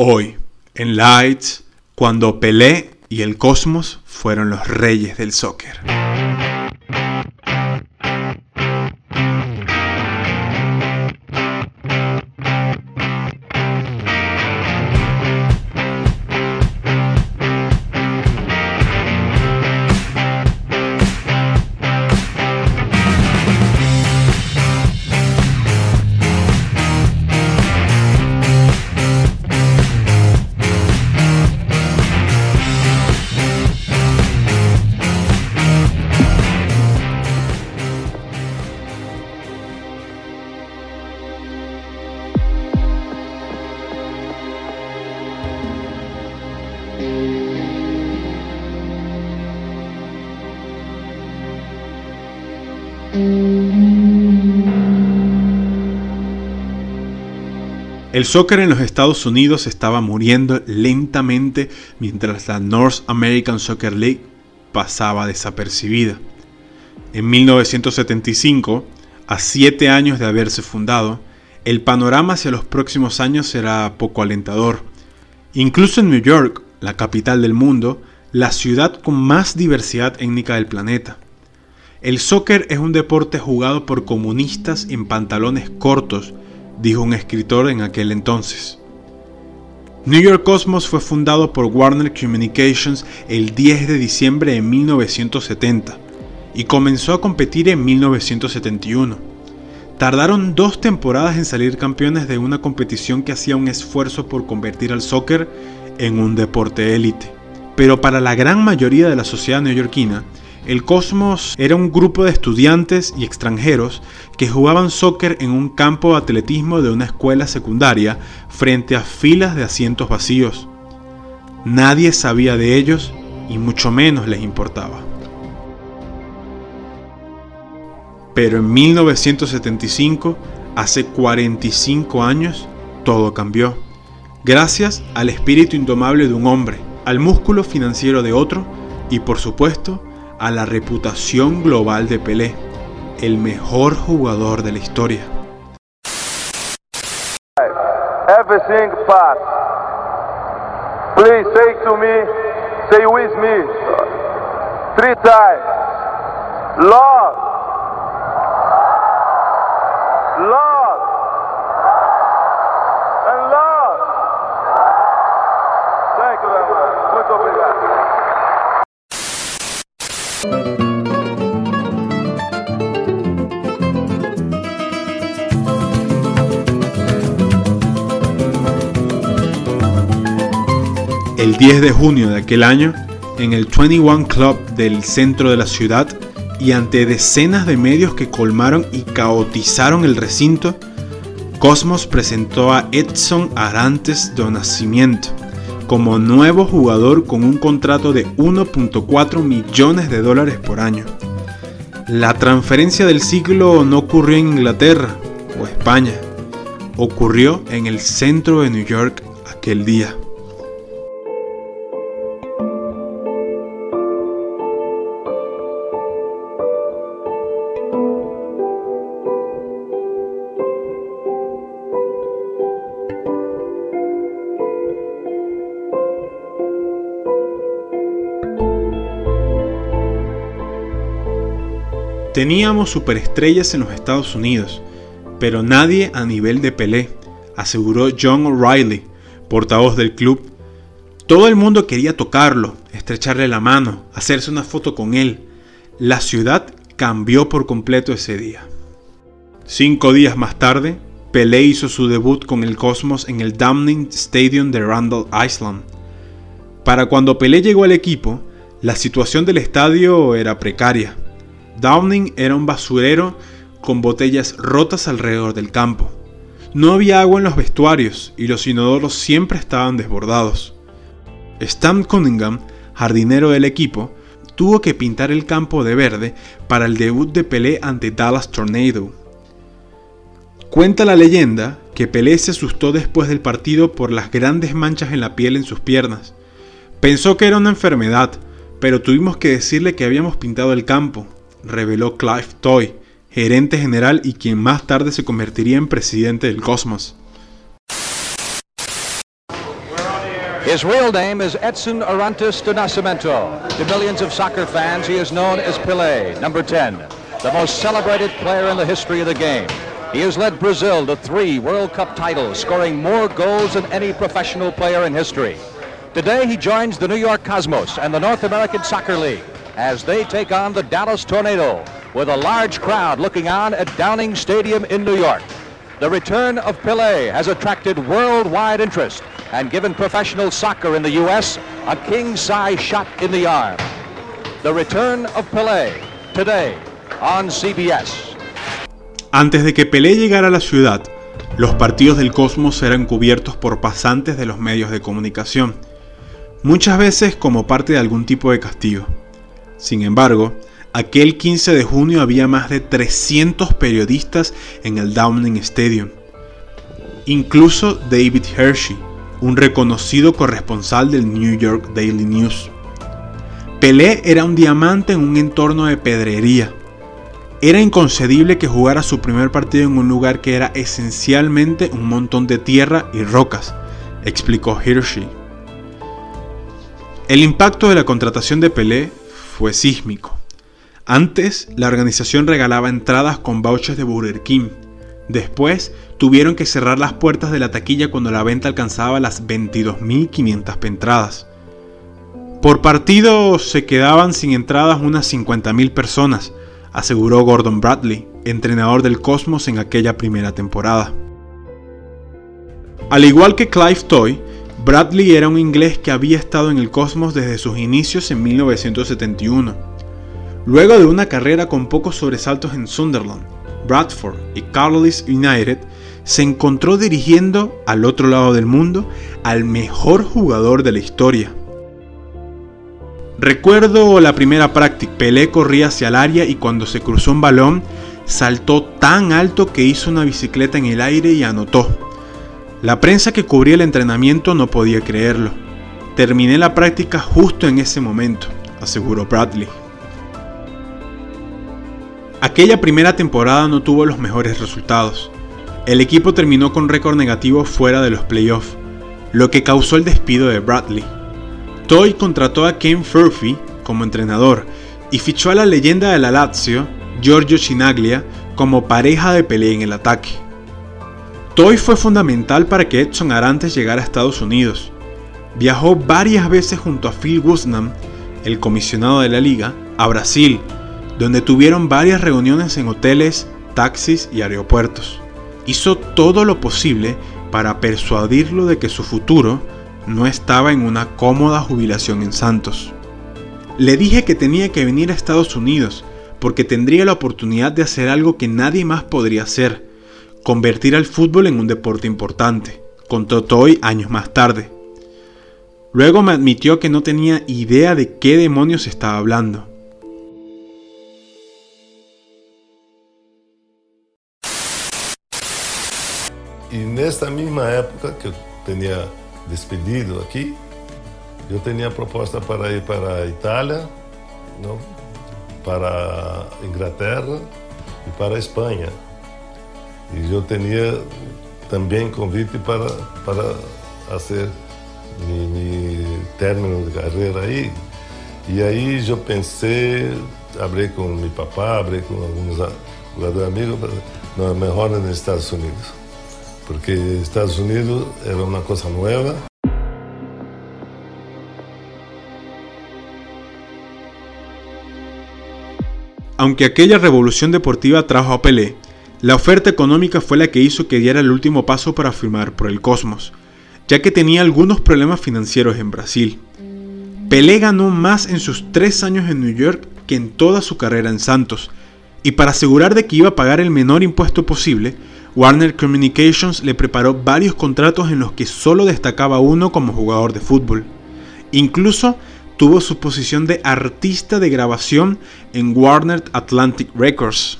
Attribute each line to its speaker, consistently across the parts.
Speaker 1: Hoy, en Lights, cuando Pelé y el Cosmos fueron los reyes del soccer. El soccer en los Estados Unidos estaba muriendo lentamente mientras la North American Soccer League pasaba desapercibida. En 1975, a siete años de haberse fundado, el panorama hacia los próximos años será poco alentador. Incluso en New York, la capital del mundo, la ciudad con más diversidad étnica del planeta. El soccer es un deporte jugado por comunistas en pantalones cortos, dijo un escritor en aquel entonces. New York Cosmos fue fundado por Warner Communications el 10 de diciembre de 1970 y comenzó a competir en 1971. Tardaron dos temporadas en salir campeones de una competición que hacía un esfuerzo por convertir al soccer en un deporte élite. Pero para la gran mayoría de la sociedad neoyorquina, el Cosmos era un grupo de estudiantes y extranjeros que jugaban soccer en un campo de atletismo de una escuela secundaria frente a filas de asientos vacíos. Nadie sabía de ellos y mucho menos les importaba. Pero en 1975, hace 45 años, todo cambió. Gracias al espíritu indomable de un hombre, al músculo financiero de otro y por supuesto a la reputación global de Pelé, el mejor jugador de la historia.
Speaker 2: Everything fast. Please say to me, say with me, three times. Lord,
Speaker 1: El 10 de junio de aquel año, en el 21 Club del centro de la ciudad y ante decenas de medios que colmaron y caotizaron el recinto, Cosmos presentó a Edson Arantes do Nascimento como nuevo jugador con un contrato de 1.4 millones de dólares por año. La transferencia del siglo no ocurrió en Inglaterra o España, ocurrió en el centro de New York aquel día. Teníamos superestrellas en los Estados Unidos, pero nadie a nivel de Pelé, aseguró John O'Reilly, portavoz del club. Todo el mundo quería tocarlo, estrecharle la mano, hacerse una foto con él. La ciudad cambió por completo ese día. Cinco días más tarde, Pelé hizo su debut con el Cosmos en el Downing Stadium de Randall Island. Para cuando Pelé llegó al equipo, la situación del estadio era precaria. Downing era un basurero con botellas rotas alrededor del campo. No había agua en los vestuarios y los inodoros siempre estaban desbordados. Stan Cunningham, jardinero del equipo, tuvo que pintar el campo de verde para el debut de Pelé ante Dallas Tornado. Cuenta la leyenda que Pelé se asustó después del partido por las grandes manchas en la piel en sus piernas. Pensó que era una enfermedad, pero tuvimos que decirle que habíamos pintado el campo, reveló Clive Toy, gerente general y quien más tarde se convertiría en presidente del Cosmos.
Speaker 3: His real name is Edson Arantes de Nascimento. To millions of soccer fans, he is known as Pelé, number 10, the most celebrated player in the history of the game. He has led Brazil to three World Cup titles, scoring more goals than any professional player in history. Today, he joins the New York Cosmos and the North American Soccer League as they take on the Dallas Tornado with a large crowd looking on at Downing Stadium in New York. The return of Pelé has attracted worldwide interest and given professional soccer in the U.S. a king-size shot in the arm. The return of Pelé, today on CBS.
Speaker 1: Antes de que Pelé llegara a la ciudad, los partidos del Cosmos eran cubiertos por pasantes de los medios de comunicación, muchas veces como parte de algún tipo de castigo. Sin embargo, aquel 15 de junio había más de 300 periodistas en el Downing Stadium. Incluso David Hershey, un reconocido corresponsal del New York Daily News. Pelé era un diamante en un entorno de pedrería. Era inconcebible que jugara su primer partido en un lugar que era esencialmente un montón de tierra y rocas, explicó Hershey. El impacto de la contratación de Pelé fue sísmico. Antes, la organización regalaba entradas con vouchers de Burger King. Después, tuvieron que cerrar las puertas de la taquilla cuando la venta alcanzaba las 22.500 entradas. Por partido se quedaban sin entradas unas 50.000 personas, aseguró Gordon Bradley, entrenador del Cosmos en aquella primera temporada. Al igual que Clive Toy, Bradley era un inglés que había estado en el Cosmos desde sus inicios en 1971. Luego de una carrera con pocos sobresaltos en Sunderland, Bradford y Carlisle United, se encontró dirigiendo al otro lado del mundo al mejor jugador de la historia. Recuerdo la primera práctica, Pelé corría hacia el área y cuando se cruzó un balón, saltó tan alto que hizo una bicicleta en el aire y anotó. La prensa que cubría el entrenamiento no podía creerlo. Terminé la práctica justo en ese momento, aseguró Bradley. Aquella primera temporada no tuvo los mejores resultados. El equipo terminó con récord negativo fuera de los playoffs, lo que causó el despido de Bradley. Toy contrató a Ken Furphy como entrenador y fichó a la leyenda de la Lazio, Giorgio Chinaglia, como pareja de pelea en el ataque. Toy fue fundamental para que Edson Arantes llegara a Estados Unidos. Viajó varias veces junto a Phil Guzman, el comisionado de la liga, a Brasil, donde tuvieron varias reuniones en hoteles, taxis y aeropuertos hizo todo lo posible para persuadirlo de que su futuro no estaba en una cómoda jubilación en Santos. Le dije que tenía que venir a Estados Unidos porque tendría la oportunidad de hacer algo que nadie más podría hacer, convertir al fútbol en un deporte importante, contó Toy años más tarde. Luego me admitió que no tenía idea de qué demonios estaba hablando.
Speaker 4: E nesta mesma época que tinha despedido aqui, eu tinha proposta para ir para a Itália, não? para Inglaterra e para a E eu tinha também convite para, para fazer meu término de carreira aí. E aí eu pensei, abri com meu papá, abri com alguns jogadores amigos, não, melhor nos Estados Unidos. porque Estados Unidos era una cosa nueva.
Speaker 1: Aunque aquella revolución deportiva trajo a Pelé, la oferta económica fue la que hizo que diera el último paso para firmar por el Cosmos, ya que tenía algunos problemas financieros en Brasil. Pelé ganó más en sus tres años en New York que en toda su carrera en Santos, y para asegurar de que iba a pagar el menor impuesto posible, Warner Communications le preparó varios contratos en los que solo destacaba uno como jugador de fútbol. Incluso tuvo su posición de artista de grabación en Warner Atlantic Records.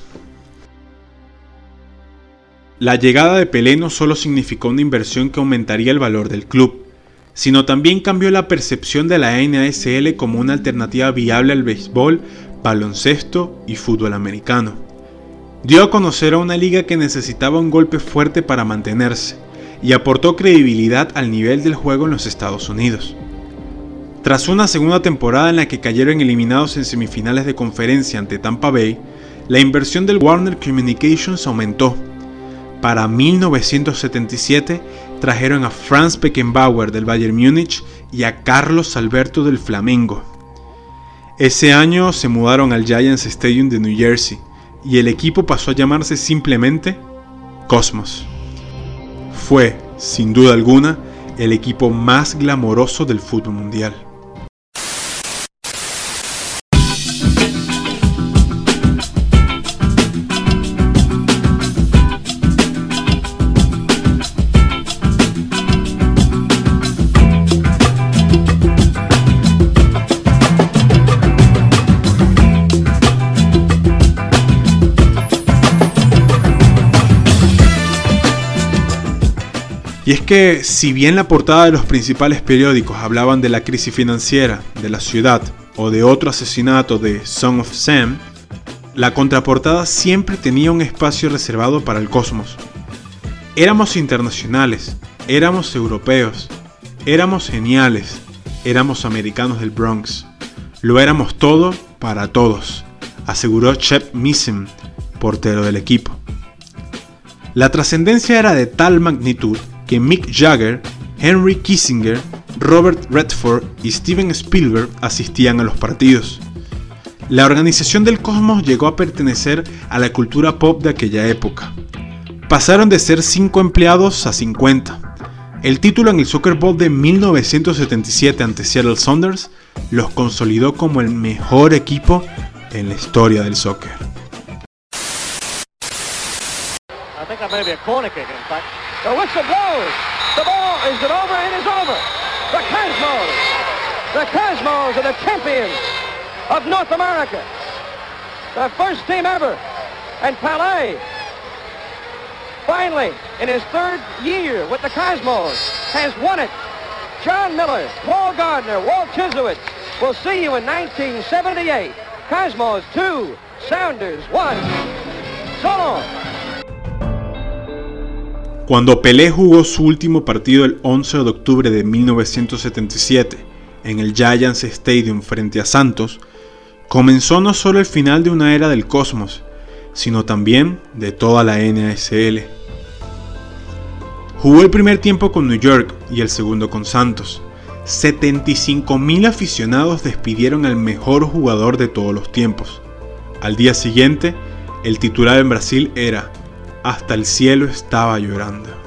Speaker 1: La llegada de Pelé no solo significó una inversión que aumentaría el valor del club, sino también cambió la percepción de la NASL como una alternativa viable al béisbol, baloncesto y fútbol americano dio a conocer a una liga que necesitaba un golpe fuerte para mantenerse, y aportó credibilidad al nivel del juego en los Estados Unidos. Tras una segunda temporada en la que cayeron eliminados en semifinales de conferencia ante Tampa Bay, la inversión del Warner Communications aumentó. Para 1977 trajeron a Franz Beckenbauer del Bayern Múnich y a Carlos Alberto del Flamengo. Ese año se mudaron al Giants Stadium de New Jersey y el equipo pasó a llamarse simplemente Cosmos. Fue, sin duda alguna, el equipo más glamoroso del fútbol mundial. Y es que si bien la portada de los principales periódicos hablaban de la crisis financiera de la ciudad o de otro asesinato de Son of Sam, la contraportada siempre tenía un espacio reservado para el cosmos. Éramos internacionales, éramos europeos, éramos geniales, éramos americanos del Bronx. Lo éramos todo para todos, aseguró Shep Missem, portero del equipo. La trascendencia era de tal magnitud que Mick Jagger, Henry Kissinger, Robert Redford y Steven Spielberg asistían a los partidos. La organización del Cosmos llegó a pertenecer a la cultura pop de aquella época. Pasaron de ser 5 empleados a 50. El título en el Soccer Bowl de 1977 ante Seattle Saunders los consolidó como el mejor equipo en la historia del soccer.
Speaker 5: The whistle blows. The ball is it over? It is over. The Cosmos. The Cosmos are the champions of North America. The first team ever. And Palais, finally, in his third year with the Cosmos, has won it. John Miller, Paul Gardner, Walt Chisowitz. We'll see you in 1978. Cosmos 2, Sounders 1. So long.
Speaker 1: Cuando Pelé jugó su último partido el 11 de octubre de 1977 en el Giants Stadium frente a Santos, comenzó no solo el final de una era del cosmos, sino también de toda la NASL. Jugó el primer tiempo con New York y el segundo con Santos. 75.000 aficionados despidieron al mejor jugador de todos los tiempos. Al día siguiente, el titular en Brasil era hasta el cielo estaba llorando.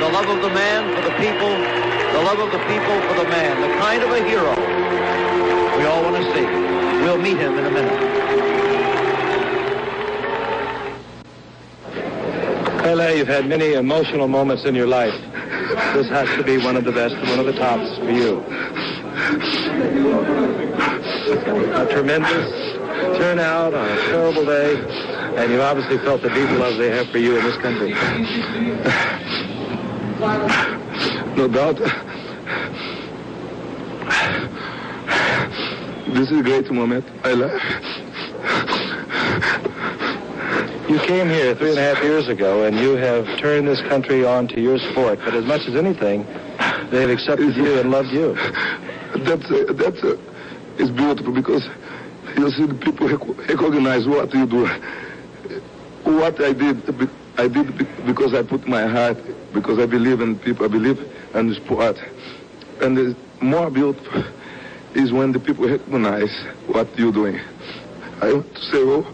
Speaker 6: The love of the man for the people, the love of the people for the man, the kind of a hero we all want to see. We'll meet him in a minute.
Speaker 7: Pele, you've had many emotional moments in your life. This has to be one of the best, one of the tops for you. A tremendous turnout on a terrible day, and you obviously felt the deep love they have for you in this country.
Speaker 8: No doubt. This is a great moment. I love.
Speaker 7: You came here three and a half years ago, and you have turned this country on to your sport. But as much as anything, they've accepted you and loved you.
Speaker 8: That's uh, that's uh, it's beautiful because you see the people rec- recognize what you do. What I did, I did because I put my heart, because I believe in people, I believe in sport. And the more beautiful is when the people recognize what you're doing. I want to say, oh,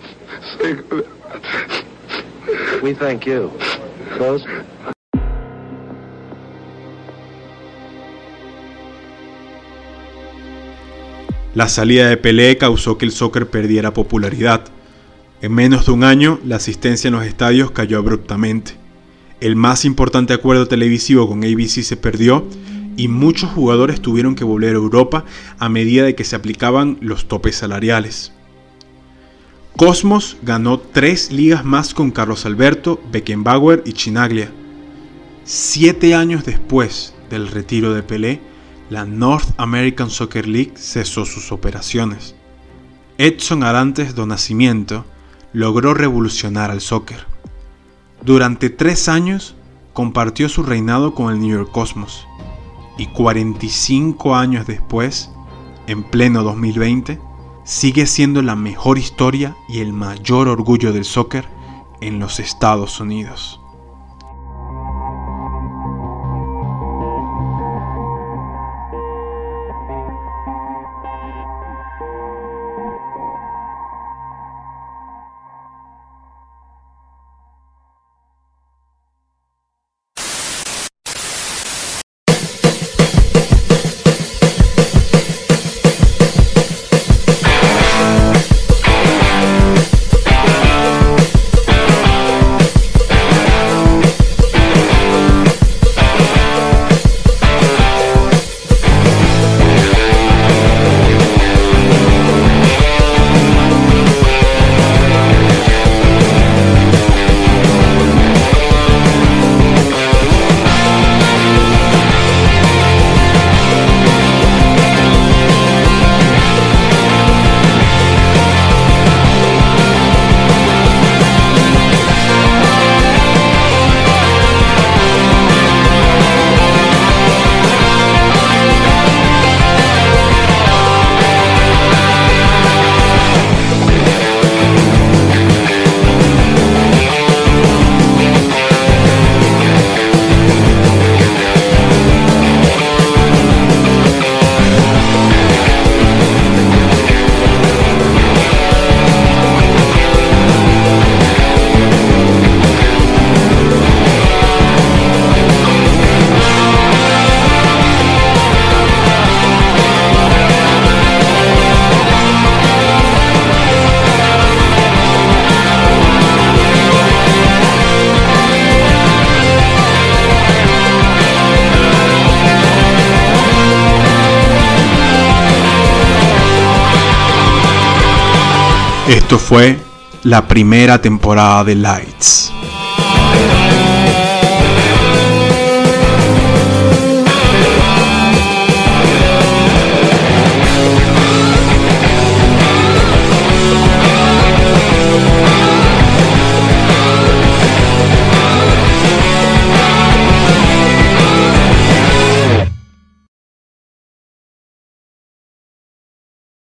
Speaker 8: thank you.
Speaker 7: We thank you. Close.
Speaker 1: La salida de Pelé causó que el soccer perdiera popularidad. En menos de un año, la asistencia en los estadios cayó abruptamente. El más importante acuerdo televisivo con ABC se perdió y muchos jugadores tuvieron que volver a Europa a medida de que se aplicaban los topes salariales. Cosmos ganó tres ligas más con Carlos Alberto, Beckenbauer y Chinaglia. Siete años después del retiro de Pelé, la North American Soccer League cesó sus operaciones. Edson Arantes do Nascimento logró revolucionar al soccer. Durante tres años compartió su reinado con el New York Cosmos y 45 años después, en pleno 2020, sigue siendo la mejor historia y el mayor orgullo del soccer en los Estados Unidos. Esto fue la primera temporada de Lights.